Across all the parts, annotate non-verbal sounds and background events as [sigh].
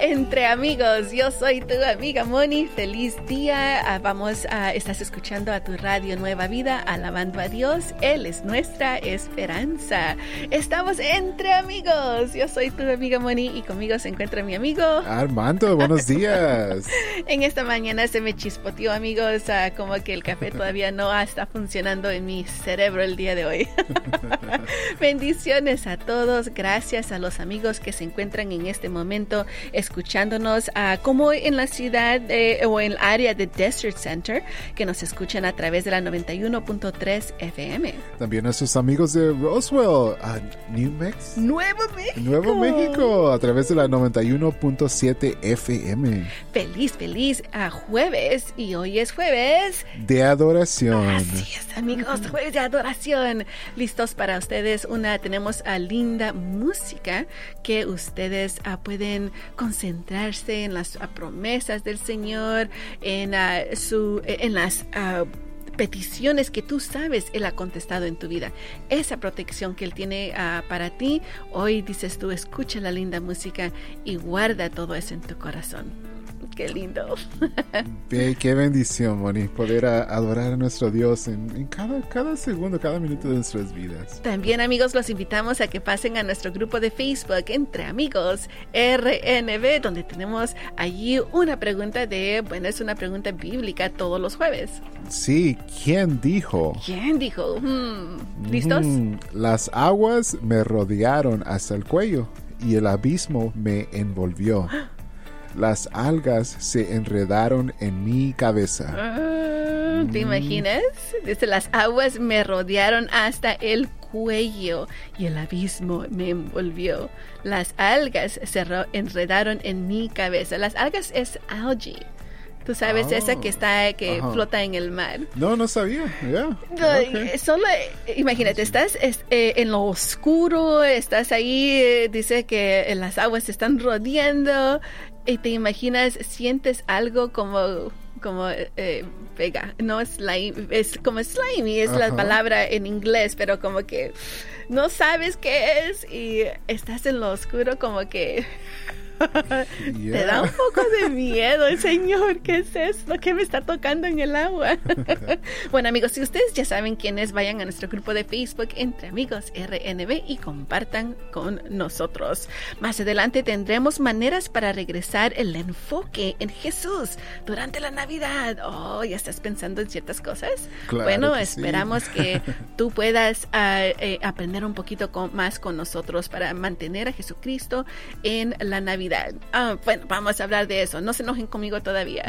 Entre Amigos. Yo soy tu amiga Moni. Feliz día. Ah, vamos a, estás escuchando a tu radio Nueva Vida, alabando a Dios. Él es nuestra esperanza. Estamos entre amigos. Yo soy tu amiga Moni y conmigo se encuentra mi amigo Armando. Buenos [laughs] días. en esta mañana se me chispoteó, amigos, como que el café todavía no está funcionando en mi cerebro el día de hoy. [laughs] Bendiciones a todos. Gracias a los amigos que se encuentran en este momento escuchándonos uh, como en la ciudad o en el área de Desert Center que nos escuchan a través de la 91.3 FM. También nuestros amigos de Roswell, a New Mexico. Nuevo México. Nuevo México a través de la 91.7 FM. Feliz, feliz a jueves y hoy es jueves de adoración. Así es, amigos, jueves de adoración. Listos para ustedes. Una tenemos a linda música que ustedes pueden concentrarse en las promesas del Señor, en, su, en las peticiones que tú sabes Él ha contestado en tu vida. Esa protección que Él tiene para ti, hoy dices tú, escucha la linda música y guarda todo eso en tu corazón. Qué lindo. [laughs] qué bendición, Moni, poder adorar a nuestro Dios en, cada, cada segundo, cada minuto de nuestras vidas. También, amigos, los invitamos a que pasen a nuestro grupo de Facebook Entre Amigos RNB, donde tenemos allí una pregunta de, bueno, es una pregunta bíblica todos los jueves. Sí, ¿quién dijo? ¿Quién dijo? Hmm, ¿Listos? Mm, las aguas me rodearon hasta el cuello y el abismo me envolvió. Las algas se enredaron en mi cabeza. Ah, ¿Te mm. imaginas? Desde las aguas me rodearon hasta el cuello y el abismo me envolvió. Las algas se enredaron en mi cabeza. Las algas es algae. Tú sabes, esa que oh, está, que flota en el mar. No, no sabía. Solo, imagínate, estás eh, en lo oscuro, estás ahí, eh, dice que las aguas se están rodeando y te imaginas, sientes algo como como eh, pega, no slime, es como slimy, es la palabra en inglés, pero como que no sabes qué es y estás en lo oscuro como que te da un poco de miedo, Señor, ¿qué es esto? ¿Qué me está tocando en el agua? [laughs] bueno, amigos, si ustedes ya saben quién es, vayan a nuestro grupo de Facebook Entre Amigos RNB y compartan con nosotros. Más adelante tendremos maneras para regresar el enfoque en Jesús durante la Navidad. Oh, ¿ya estás pensando en ciertas cosas? bueno, esperamos que tú puedas ah, eh, aprender un poquito más con nosotros para mantener a Jesucristo en la Navidad Ah, bueno, vamos a hablar de eso. No se enojen conmigo todavía.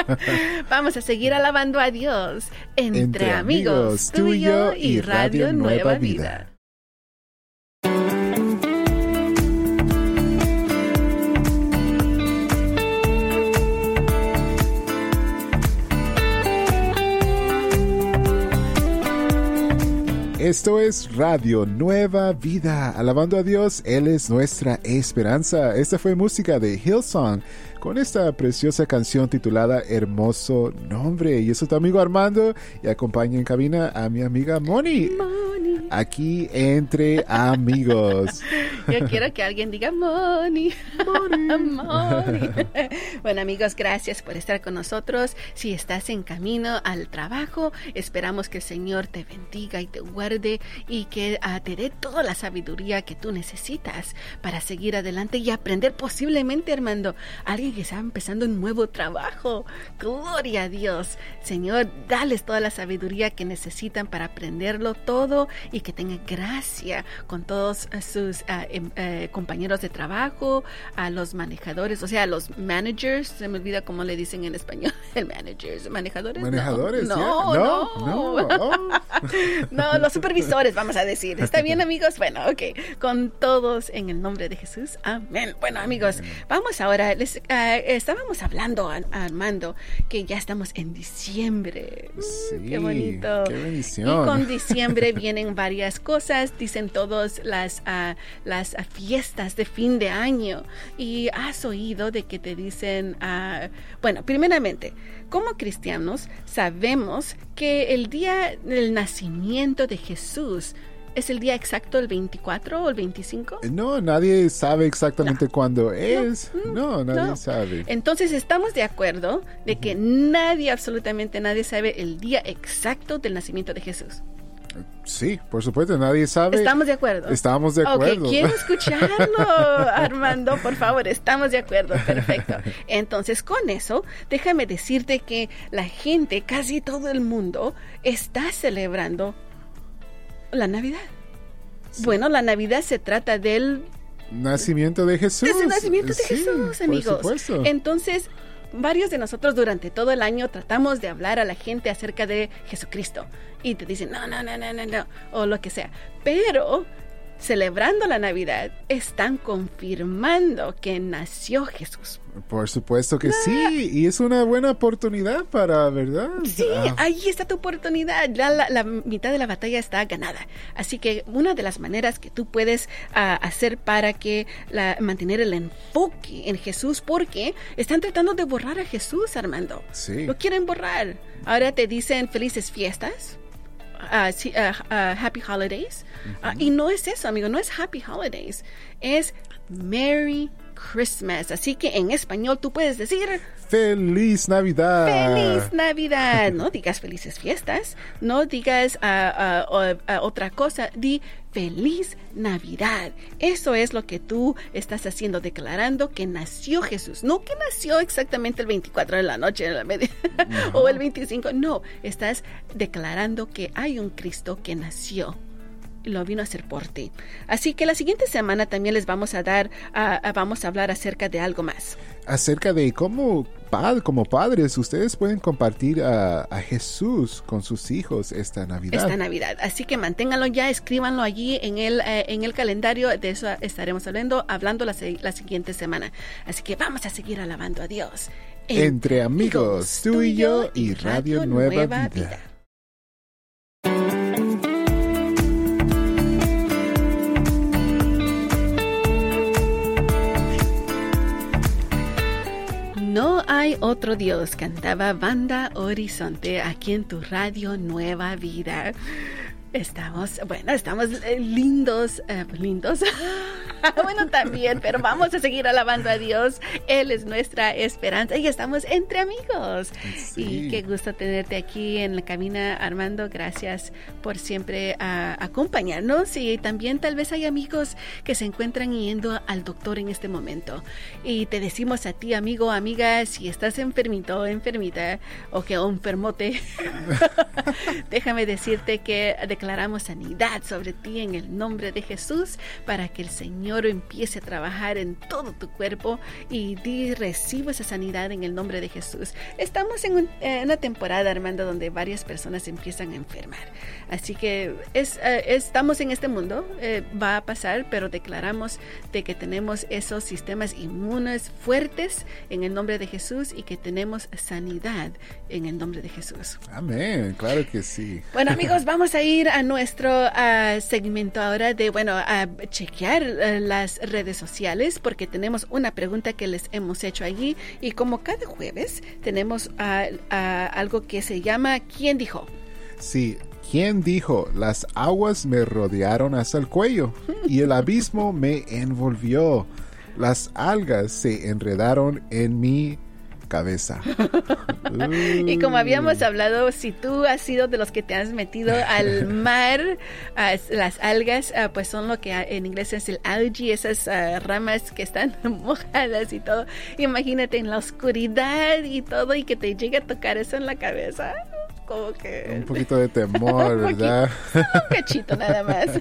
[laughs] vamos a seguir alabando a Dios entre, amigos, tuyo y Radio Nueva Vida. Esto es Radio Nueva Vida. Alabando a Dios, Él es nuestra esperanza. Esta fue música de Hillsong con esta preciosa canción titulada Hermoso Nombre. Y eso tu amigo Armando y acompaña en cabina a mi amiga Moni. Moni. Aquí entre amigos. [laughs] Yo quiero que alguien diga Moni. Moni. [laughs] [laughs] bueno amigos, gracias por estar con nosotros. Si estás en camino al trabajo, esperamos que el Señor te bendiga y te guarde y que ah, te dé toda la sabiduría que tú necesitas para seguir adelante y aprender posiblemente, Armando, alguien que está empezando un nuevo trabajo. Gloria a Dios. Señor, dales toda la sabiduría que necesitan para aprenderlo todo y que tengan gracia con todos sus ah, em, eh, compañeros de trabajo, a los manejadores, o sea, a los managers. Se me olvida cómo le dicen en español. [laughs] El managers, manejadores. Manejadores, no, no, no, [laughs] no, los supervisores, vamos a decir. ¿Está bien, amigos? Bueno, ok. Con todos en el nombre de Jesús. Amén. Bueno, amigos, vamos ahora. Les, ah, estábamos hablando, Armando, que ya estamos en diciembre. Sí, qué bonito. Qué bendición. Y con diciembre vienen varias cosas, dicen todos las, uh, las fiestas de fin de año. Y has oído de que te dicen, uh, bueno, primeramente, como cristianos sabemos que el día del nacimiento de Jesús ¿Es el día exacto el 24 o el 25? No, nadie sabe exactamente cuándo es. No, nadie no. sabe. Entonces estamos de acuerdo de que nadie, absolutamente nadie sabe el día exacto del nacimiento de Jesús. Sí, por supuesto, nadie sabe. ¿Estamos de acuerdo? Estamos de acuerdo. Ok, quiero escucharlo, [laughs] Armando, por favor, estamos de acuerdo, perfecto. Entonces, con eso, déjame decirte que la gente, casi todo el mundo, está celebrando la Navidad. Bueno, la Navidad se trata del Nacimiento de Jesús. es el nacimiento de Sí, Jesús, por amigos. supuesto. Entonces, varios de nosotros durante todo el año tratamos de hablar a la gente acerca de Jesucristo. Y te dicen, no, no, no, no, no, no, o lo que sea. Pero, celebrando la Navidad, están confirmando que nació Jesús. Por supuesto que sí, y es una buena oportunidad para, ¿verdad? Sí, Ah, ahí está tu oportunidad. Ya la, la mitad de la batalla está ganada. Así que una de las maneras que tú puedes ah, hacer para que la, mantener el enfoque en Jesús, porque están tratando de borrar a Jesús, Armando. Sí. Lo quieren borrar. Ahora te dicen felices fiestas. Ah, sí, ah, ah, happy holidays. Y no es eso, amigo, no es happy holidays. Es Merry Christmas. Así que en español tú puedes decir ¡Feliz Navidad! Feliz Navidad. [laughs] No digas felices fiestas, no digas otra cosa, di feliz Navidad. Eso es lo que tú estás haciendo, declarando que nació Jesús. No que nació exactamente el 24 de la noche en la media [laughs] o el 25. No, estás declarando que hay un Cristo que nació lo vino a hacer por ti. Así que la siguiente semana también les vamos a dar, vamos a hablar acerca de algo más. Acerca de cómo, pad- como padres, ustedes pueden compartir a, a Jesús con sus hijos esta Navidad. esta Navidad. Así que manténganlo ya, escríbanlo allí en el, eh, en el calendario. De eso estaremos hablando, hablando la, la siguiente semana. Así que vamos a seguir alabando a Dios. Entre amigos, tú y yo y Radio Nueva Vida. No hay otro Dios, cantaba Banda Horizonte aquí en tu radio Nueva Vida. Estamos, bueno, estamos eh, lindos, eh, lindos. bueno, también, pero vamos a seguir alabando a Dios. Él es nuestra esperanza y estamos entre amigos. Sí. Y qué gusto tenerte aquí en la cabina, Armando. Gracias por siempre ah, acompañarnos. Y también tal vez hay amigos que se encuentran yendo al doctor en este momento. Y te decimos a ti, amigo, amiga, si estás enfermito o enfermita o que o enfermote, [laughs] déjame decirte que declaramos sanidad sobre ti en el nombre de Jesús para que el Señor empiece a trabajar en todo tu cuerpo y di, reciba esa sanidad en el nombre de Jesús. Estamos en, un- en una temporada, Armando, donde varias personas empiezan a enfermar. Así que es, eh, estamos en este mundo, eh, va a pasar, pero declaramos de que tenemos esos sistemas inmunes fuertes en el nombre de Jesús y que tenemos sanidad en el nombre de Jesús. Amén, claro que sí. Bueno amigos, [laughs] vamos a ir a nuestro ah, segmento ahora de, bueno, a chequear ah, las redes sociales porque tenemos una pregunta que les hemos hecho allí y como cada jueves tenemos ah, ah, algo que se llama ¿Quién dijo? Sí, ¿quién dijo? Las aguas me rodearon hasta el cuello y el abismo me envolvió. Las algas se enredaron en mi cabeza. [laughs] Y como habíamos hablado, si tú has sido de los que te has metido al [laughs] mar, las algas, ah, pues son lo que en inglés es el algae, esas ah, ramas que están [laughs] mojadas y todo. Imagínate en la oscuridad y todo y que te llegue a tocar eso en la cabeza. Como que... Un poquito de temor. [laughs] ¿verdad? [laughs] Un cachito nada más. [laughs]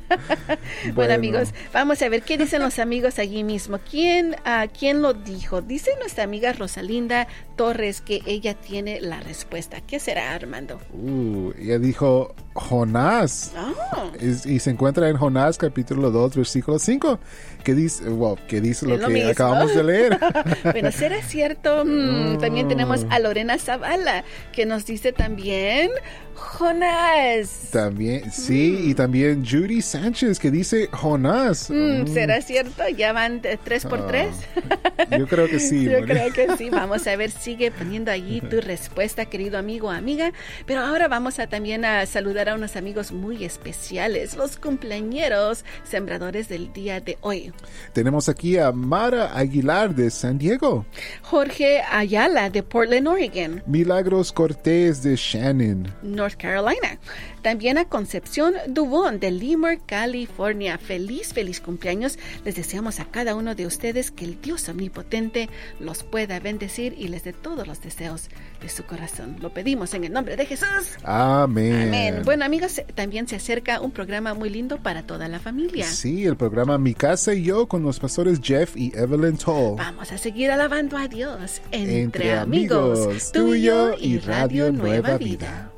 bueno. Bueno. amigos, vamos a ver qué dicen los amigos allí mismo. ¿Quién, ah, ¿Quién lo dijo? Dice nuestra amiga Rosalinda Torres que ella tiene la respuesta. ¿Qué será, Armando? Uh, ella dijo Jonás. Oh, Es- y se encuentra en Jonás capítulo 2 versículo 5 que dice, wow, que dice lo que mismo. acabamos de leer. [laughs] bueno, ¿será cierto? Mm, También tenemos a Lorena Zavala que nos dice también Jonás. También, sí, y también Judy Sánchez que dice Jonás. Mm, Mm, ¿Será cierto? ¿Ya van tres por Ah, tres? [laughs] Yo creo que sí. Yo creo que sí. [laughs] Vamos a ver, sigue poniendo allí tu respuesta, querido amigo o amiga. Pero ahora vamos a también a saludar saludar a unos amigos muy especiales, los cumpleañeros sembradores del día de hoy. Tenemos aquí a Mara Aguilar de San Diego. Jorge Ayala de Portland, Oregon. Milagros Cortés de Shannon. North Carolina. También a Concepción Dubón de Limor, California. Feliz, feliz cumpleaños. Les deseamos a cada uno de ustedes que el Dios omnipotente los pueda bendecir y les dé todos los deseos de su corazón. Lo pedimos en el nombre de Jesús. Amén. Amén. Bueno amigos, también se acerca un programa muy lindo para toda la familia. Sí, el programa Mi Casa y Yo con los pastores Jeff y Evelyn Toll. Vamos a seguir alabando a Dios entre, Entre amigos, amigos, tú y yo y Radio Nueva Vida.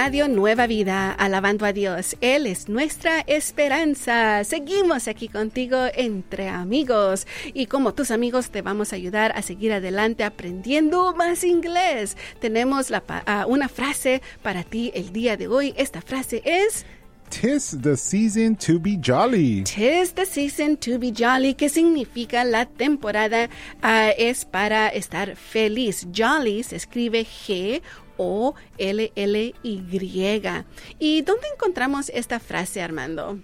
Radio Nueva Vida, alabando a Dios. Él es nuestra esperanza. Seguimos aquí contigo entre amigos. Y como tus amigos te vamos a ayudar a seguir adelante aprendiendo más inglés. Tenemos la ah, una frase para ti el día de hoy. Esta frase es... Tis the season to be jolly. Tis the season to be jolly, que significa la temporada ah, es para estar feliz. Jolly se escribe G O L L Y. ¿Y dónde encontramos esta frase, Armando?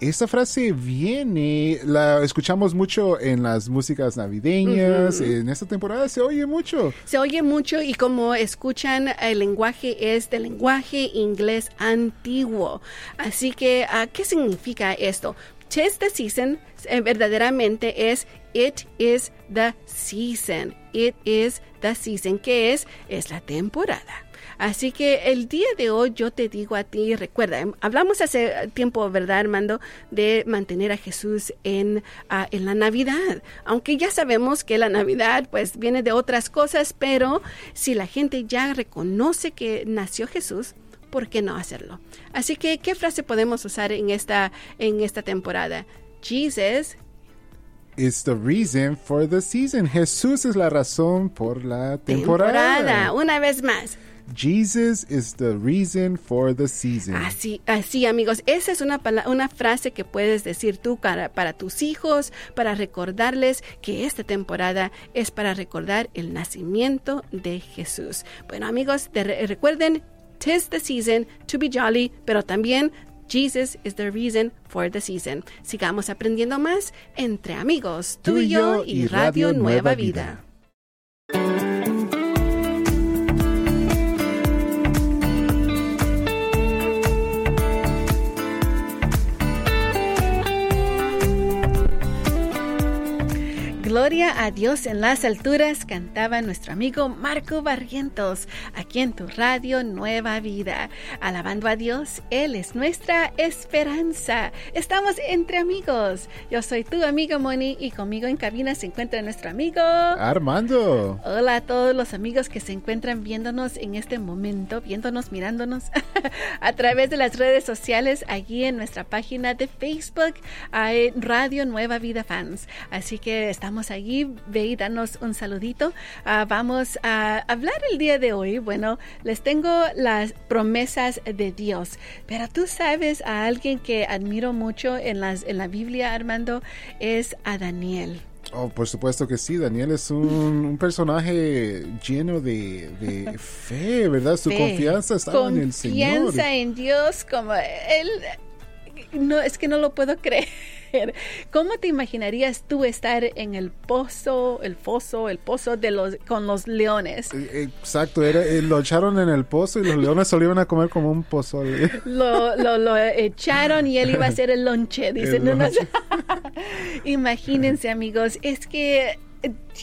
Esta frase viene, la escuchamos mucho en las músicas navideñas, en esta temporada se oye mucho. Se oye mucho y como escuchan, el lenguaje es del lenguaje inglés antiguo. Así que, ¿qué significa esto? Tis the season eh, verdaderamente es it is the season. It is the season. ¿Qué es? Es la temporada. Así que el día de hoy yo te digo a ti, recuerda, em, hablamos hace tiempo, ¿verdad, Armando? De mantener a Jesús en, ah, en la Navidad. Aunque ya sabemos que la Navidad pues viene de otras cosas, pero si la gente ya reconoce que nació Jesús, ¿por qué no hacerlo? Así que, ¿qué frase podemos usar en esta, en esta temporada? Jesus It's the reason for the season. Jesús es la razón por la temporada. temporada. Una vez más. Jesus is the reason for the season. Así, así amigos, esa es una, una frase que puedes decir tú para, para tus hijos, para recordarles que esta temporada es para recordar el nacimiento de Jesús. Bueno amigos, te re- recuerden, tis the season to be jolly, pero también Jesus is the reason for the season. Sigamos aprendiendo más entre amigos, tú, y yo y Radio Nueva Vida. Gloria a Dios en las alturas, cantaba nuestro amigo Marco Barrientos, aquí en tu radio Nueva Vida. Alabando a Dios, Él es nuestra esperanza. Estamos entre amigos. Yo soy tu amiga Moni y conmigo en cabina se encuentra nuestro amigo. Armando. Hola a todos los amigos que se encuentran viéndonos en este momento, viéndonos, mirándonos [laughs] a través de las redes sociales, allí en nuestra página de Facebook, hay Radio Nueva Vida Fans. Así que estamos allí, ve y danos un saludito. Ah, vamos a hablar el día de hoy. Bueno, les tengo las promesas de Dios, pero tú sabes a alguien que admiro mucho en, las, en la Biblia, Armando, es a Daniel. Oh, por supuesto que sí, Daniel es un, un personaje lleno de, de [laughs] fe, ¿verdad? Su Fe. confianza estaba en el Señor. Confianza en Dios como él. No, es que no lo puedo creer. ¿Cómo te imaginarías tú estar en el pozo, el foso, el pozo de los con los leones? Eh, Exacto, era, eh, lo echaron en el pozo y los leones solían a comer como un pozole. [laughs] Lo, lo, lo echaron y él iba a hacer el lonche. Dice, El no, no. lonche. [laughs] Imagínense, amigos, es que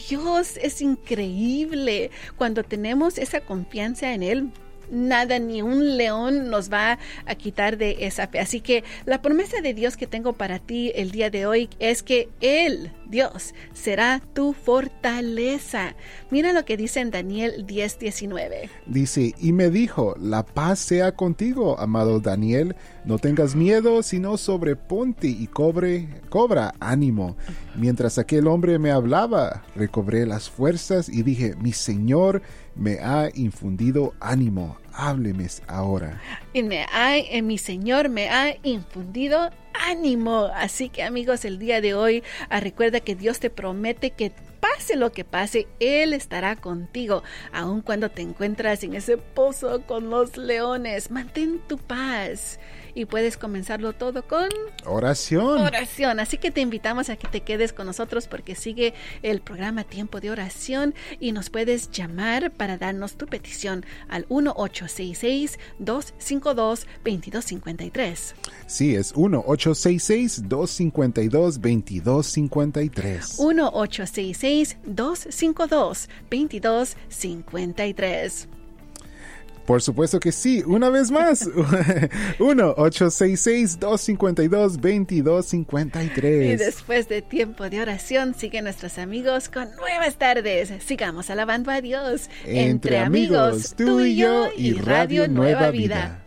Dios es increíble cuando tenemos esa confianza en Él. Nada ni un león nos va a quitar de esa fe. Así que la promesa de Dios que tengo para ti el día de hoy es que Él Dios será tu fortaleza. Mira lo que dice en Daniel 10, 19. Dice, y me dijo, la paz sea contigo, amado Daniel, no tengas miedo, sino sobreponte y cobre, cobra ánimo. Mientras aquel hombre me hablaba, recobré las fuerzas y dije, mi Señor me ha infundido ánimo, hábleme ahora. Y me ha, eh, mi Señor me ha infundido ánimo. Así que amigos, el día de hoy ah, recuerda que Dios te promete que pase lo que pase, Él estará contigo, aun cuando te encuentras en ese pozo con los leones. Mantén tu paz y puedes comenzarlo todo con oración. Oración. Así que te invitamos a que te quedes con nosotros porque sigue el programa Tiempo de Oración y nos puedes llamar para darnos tu petición al 1866-252-2253. Sí, es 1-866-252-2253. 1-866-252-2253. Por supuesto que sí. Una vez más. [laughs] 1-866-252-2253. Y después de tiempo de oración, siguen nuestros amigos con nuevas tardes. Sigamos alabando a Dios. Entre, amigos, tú y yo y Radio Nueva Vida.